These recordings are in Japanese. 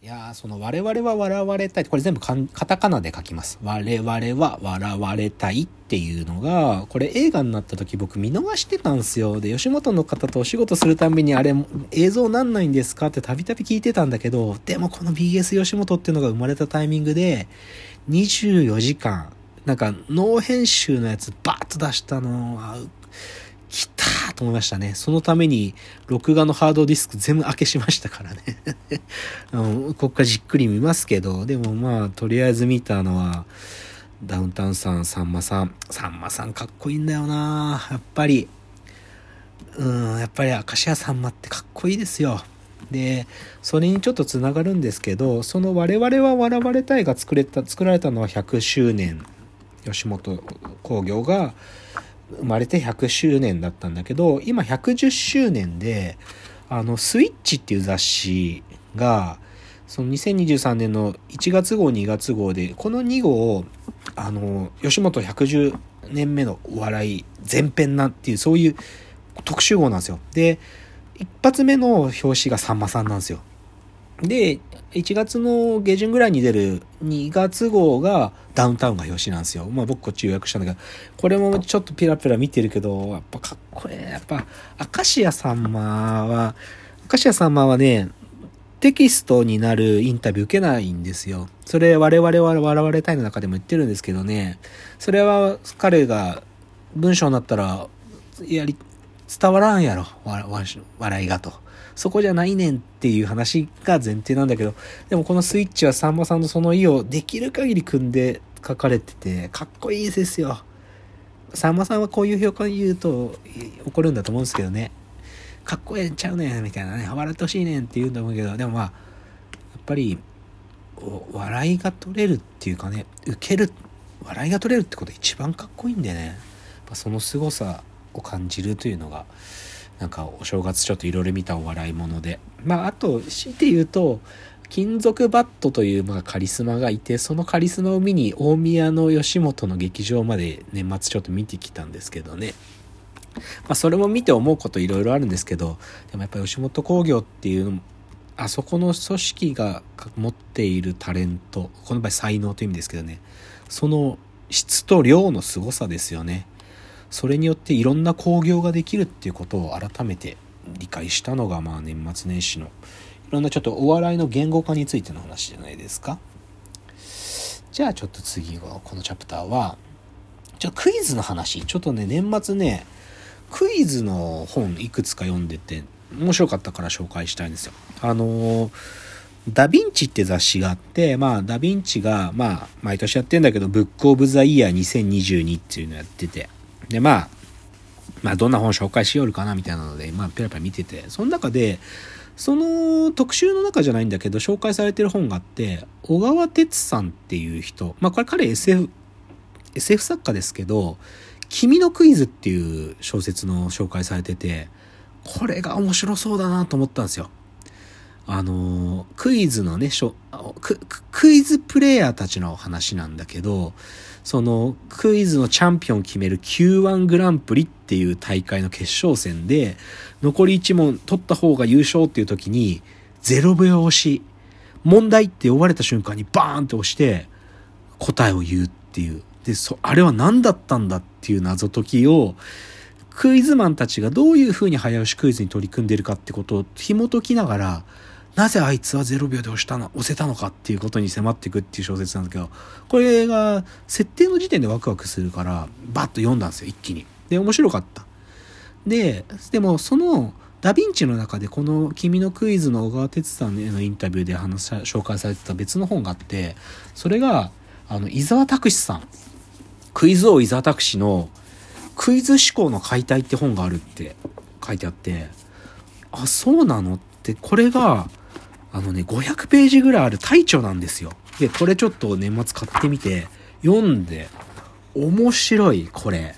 いや、その我々は笑われたい。これ全部カタカナで書きます。我々は笑われたいっていうのが、これ映画になった時僕見逃してたんですよ。で、吉本の方とお仕事するたびにあれ映像なんないんですか？ってたびたび聞いてたんだけど、でもこの BS 吉本っていうのが生まれたタイミングで、24時間、なんかノー編集のやつバーッと出したのは、来たと思いましたね。そのために、録画のハードディスク全部開けしましたからね うん。こっからじっくり見ますけど、でもまあ、とりあえず見たのは、ダウンタウンさん、さんまさん。さんまさんかっこいいんだよなやっぱり。うん、やっぱり明石家さんまってかっこいいですよ。で、それにちょっとつながるんですけど、その我々は笑われたいが作れた、作られたのは100周年。吉本興業が、生まれて100周年だったんだけど、今110周年で、あの、スイッチっていう雑誌が、その2023年の1月号2月号で、この2号、あの、吉本110年目のお笑い前編なっていう、そういう特集号なんですよ。で、一発目の表紙がさんまさんなんですよ。で、1月の下旬ぐらいに出る2月号がダウンタウンが表紙なんですよ。まあ僕こっち予約したんだけど、これもちょっとピラピラ見てるけど、やっぱかっこええ。やっぱ、明石家さんまは、明石家さんまはね、テキストになるインタビュー受けないんですよ。それ我々は笑われたいの中でも言ってるんですけどね、それは彼が文章になったら、やり、伝わらんやろ、笑いがと。そこじゃないねんっていう話が前提なんだけど、でもこのスイッチはさんまさんのその意をできる限り組んで書かれてて、かっこいいですよ。さんまさんはこういう評価言うと怒るんだと思うんですけどね。かっこええんちゃうねんみたいなね。笑ってほしいねんって言うんだと思うけど、でもまあ、やっぱり、笑いが取れるっていうかね、受ける、笑いが取れるってこと一番かっこいいんでね。やっぱその凄さを感じるというのが、なんかお正月ちょっといろいろ見たお笑いもので。まあ、あと、強いて言うと、金属バットというまあカリスマがいて、そのカリスマを見に大宮の吉本の劇場まで年末ちょっと見てきたんですけどね。まあ、それも見て思うこといろいろあるんですけど、でもやっぱり吉本興業っていうのあそこの組織が持っているタレント、この場合才能という意味ですけどね、その質と量の凄さですよね。それによっていろんな興行ができるっていうことを改めて理解したのがまあ年末年始のいろんなちょっとお笑いの言語化についての話じゃないですか。じゃあちょっと次はこのチャプターはちょクイズの話ちょっとね年末ねクイズの本いくつか読んでて面白かったから紹介したいんですよ。あのダヴィンチって雑誌があって、まあ、ダヴィンチが、まあ、毎年やってんだけど、ブックオブザイヤー2022っていうのやってて、で、まあ、まあ、どんな本紹介しよるかなみたいなので、まあ、ペラペラ見てて、その中で、その特集の中じゃないんだけど、紹介されてる本があって、小川哲さんっていう人、まあ、これ彼 SF、SF 作家ですけど、君のクイズっていう小説の紹介されてて、これが面白そうだなと思ったんですよ。あの、クイズのね、ククイズプレイヤーたちの話なんだけど、そのクイズのチャンピオンを決める Q1 グランプリっていう大会の決勝戦で、残り1問取った方が優勝っていう時に、0秒押し、問題って呼ばれた瞬間にバーンって押して、答えを言うっていう。で、そ、あれは何だったんだっていう謎解きを、クイズマンたちがどういう風に早押しクイズに取り組んでるかってことを紐解きながら、なぜあいつは0秒で押したの、押せたのかっていうことに迫っていくっていう小説なんだけど、これが設定の時点でワクワクするから、バッと読んだんですよ、一気に。で、面白かった。で、でもその、ダヴィンチの中でこの君のクイズの小川哲さんへのインタビューで話紹介されてた別の本があって、それが、あの、伊沢拓司さん。クイズ王伊沢拓司のクイズ思考の解体って本があるって書いてあって、あ、そうなの？って、これが、あのね、500ページぐらいある大著なんですよ。で、これちょっと年末買ってみて、読んで、面白い、これ。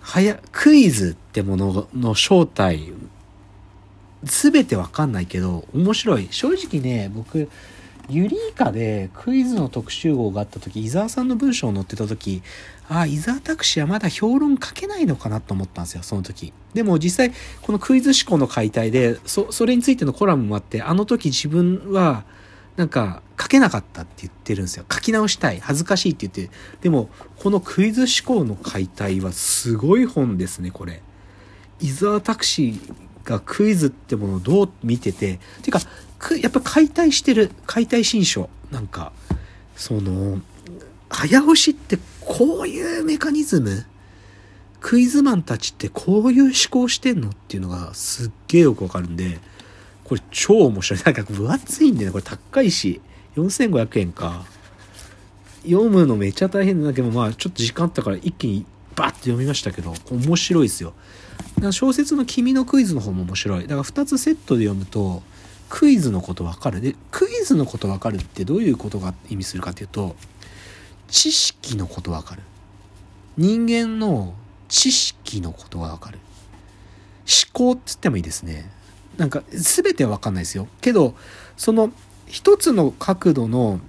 はや、クイズってものの正体、すべてわかんないけど、面白い。正直ね、僕、ユリイカでクイズの特集号があった時伊沢さんの文章を載ってた時ああ伊沢拓司はまだ評論書けないのかなと思ったんですよその時。でも実際このクイズ思考の解体でそそれについてのコラムもあってあの時自分はなんか書けなかったって言ってるんですよ。書き直したい恥ずかしいって言って。でもこのクイズ思考の解体はすごい本ですねこれ。伊沢拓司がクイズってものをどう見ててていうかやっぱ解体してる解体新書なんかその早押しってこういうメカニズムクイズマンたちってこういう思考してんのっていうのがすっげえよくわかるんでこれ超面白い。なんか分厚いんでね。これ高いし4500円か。読むのめっちゃ大変だ。けどまあちょっと時間あったから一気にバッと読みましたけど面白いですよ。小説の「君のクイズ」の方も面白い。だから2つセットで読むとクイズのこと分かる。でクイズのこと分かるってどういうことが意味するかっていうと知識のこと分かる。人間の知識のことが分かる。思考っつってもいいですね。なんか全ては分かんないですよ。けどその一つの角度の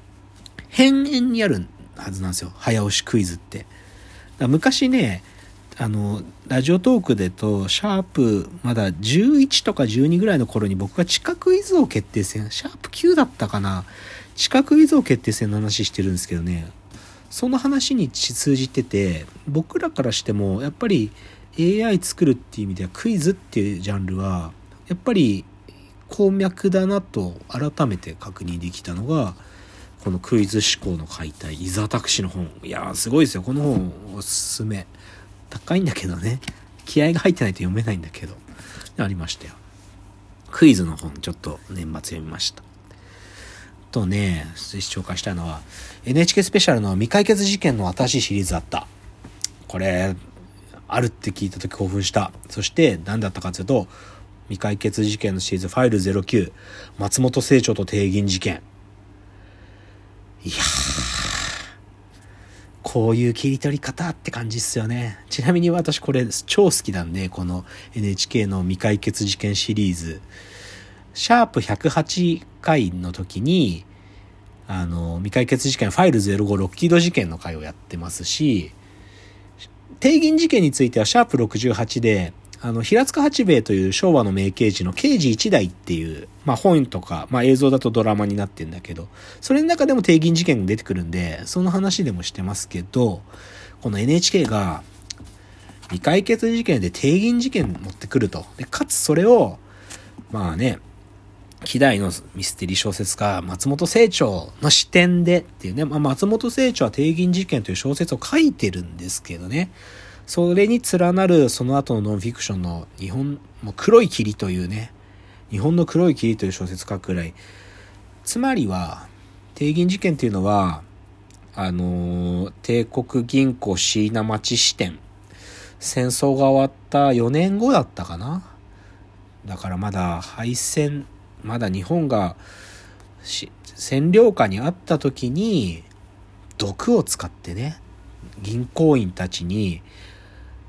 変幻にあるはずなんですよ。早押しクイズって。昔ねあの、ラジオトークでと、シャープ、まだ11とか12ぐらいの頃に僕が地下クイズ王決定戦、シャープ9だったかな、地下クイズ王決定戦の話してるんですけどね、その話に通じてて、僕らからしても、やっぱり AI 作るっていう意味ではクイズっていうジャンルは、やっぱり鉱脈だなと改めて確認できたのが、このクイズ思考の解体、伊沢拓司の本。いやー、すごいですよ。この本、おすすめ。高いんだけどね。気合が入ってないと読めないんだけど。ありましたよ。クイズの本、ちょっと年末読みました。とね、紹介したいのは、NHK スペシャルの未解決事件の新しいシリーズあった。これ、あるって聞いた時興奮した。そして、何だったかっていうと、未解決事件のシリーズファイル09、松本清張と帝銀事件。いやー、こういう切り取り方って感じっすよね。ちなみに私これ超好きなんで、この NHK の未解決事件シリーズ。シャープ108回の時に、あの、未解決事件ファイル05ロッキード事件の回をやってますし、定銀事件についてはシャープ68で、あの、平塚八兵衛という昭和の名刑事の刑事一代っていう、まあ本とか、まあ映像だとドラマになってんだけど、それの中でも定銀事件が出てくるんで、その話でもしてますけど、この NHK が未解決事件で定銀事件持ってくると。で、かつそれを、まあね、希代のミステリー小説家、松本清張の視点でっていうね、まあ、松本清張は定銀事件という小説を書いてるんですけどね、それに連なるその後のノンフィクションの日本、もう黒い霧というね、日本の黒い霧という小説書くくらい。つまりは、帝銀事件っていうのは、あの、帝国銀行椎名町支店。戦争が終わった4年後だったかな。だからまだ敗戦、まだ日本が占領下にあった時に、毒を使ってね、銀行員たちに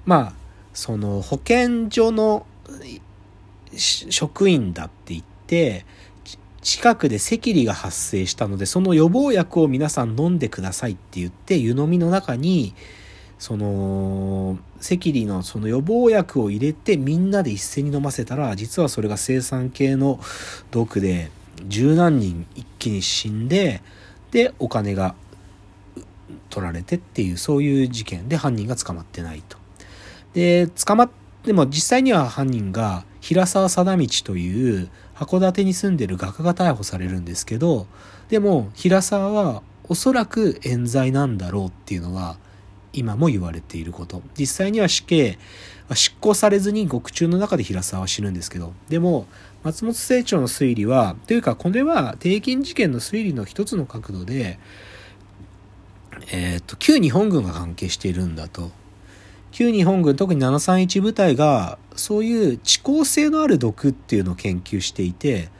まあその保健所の職員だって言って近くで赤痢が発生したのでその予防薬を皆さん飲んでくださいって言って湯飲みの中にその赤痢のその予防薬を入れてみんなで一斉に飲ませたら実はそれが生産系の毒で十何人一気に死んででお金が取られてっていうそういう事件で犯人が捕まってないと。で、捕まっても実際には犯人が平沢貞道という函館に住んでる画家が逮捕されるんですけど、でも平沢はおそらく冤罪なんだろうっていうのは今も言われていること。実際には死刑、執行されずに獄中の中で平沢は死ぬんですけど、でも松本清張の推理は、というかこれは定金事件の推理の一つの角度で、えっ、と、旧日本軍が関係しているんだと。旧日本軍特に731部隊がそういう遅効性のある毒っていうのを研究していて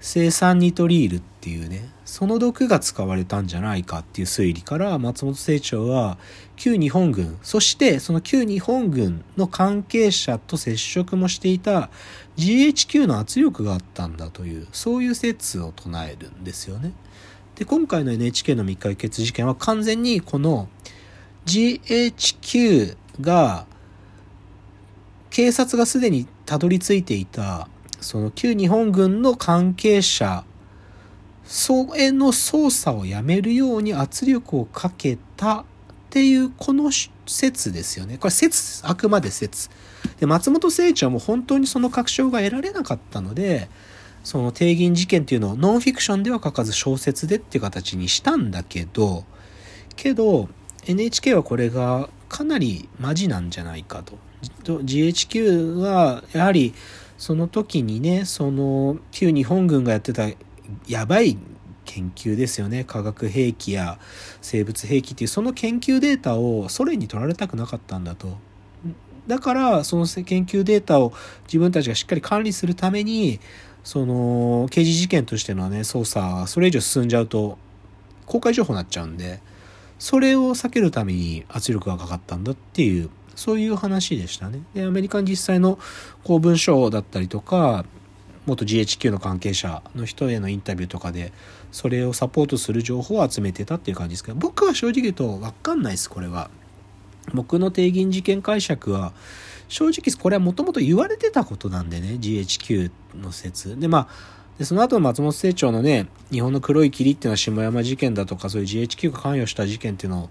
生産ニトリールっていうねその毒が使われたんじゃないかっていう推理から松本清張は旧日本軍そしてその旧日本軍の関係者と接触もしていた GHQ の圧力があったんだというそういう説を唱えるんですよね。で今回の NHK の未解決事件は完全にこの GHQ が警察がすでにたどり着いていたその旧日本軍の関係者それの捜査をやめるように圧力をかけたっていうこの説ですよね。これ説、あくまで説。で、松本清張も本当にその確証が得られなかったので、その定銀事件っていうのをノンフィクションでは書かず小説でっていう形にしたんだけど、けど NHK はこれがかなりマジなんじゃないかと。GHQ はやはりその時にね、その旧日本軍がやってたやばい研究ですよね。化学兵器や生物兵器っていうその研究データをソ連に取られたくなかったんだと。だからその研究データを自分たちがしっかり管理するためにその刑事事件としてのね捜査それ以上進んじゃうと公開情報になっちゃうんでそれを避けるために圧力がかかったんだっていうそういう話でしたね。でアメリカに実際の公文書だったりとか元 GHQ の関係者の人へのインタビューとかでそれをサポートする情報を集めてたっていう感じですけど僕は正直言うと分かんないですこれは僕の定銀事件解釈は正直これはもともと言われてたことなんでね GHQ の説でまあでその後の松本清張のね日本の黒い霧っていうのは下山事件だとかそういう GHQ が関与した事件っていうのを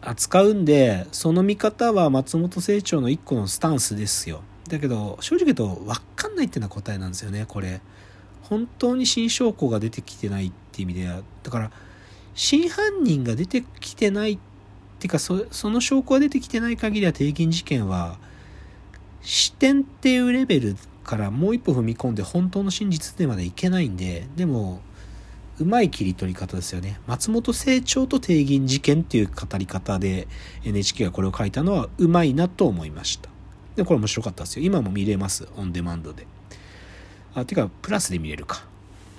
扱うんでその見方は松本清張の一個のスタンスですよだけど、正直言うと分かんないっていうのは答えなんですよね、これ。本当に新証拠が出てきてないって意味では。だから、真犯人が出てきてないっていうか、その証拠が出てきてない限りは定金事件は、視点っていうレベルからもう一歩踏み込んで本当の真実でまでいけないんで、でも、うまい切り取り方ですよね。松本清張と帝銀事件っていう語り方で NHK がこれを書いたのはうまいなと思いました。で、これ面白かったですよ。今も見れます。オンデマンドで。あ、てか、プラスで見れるか。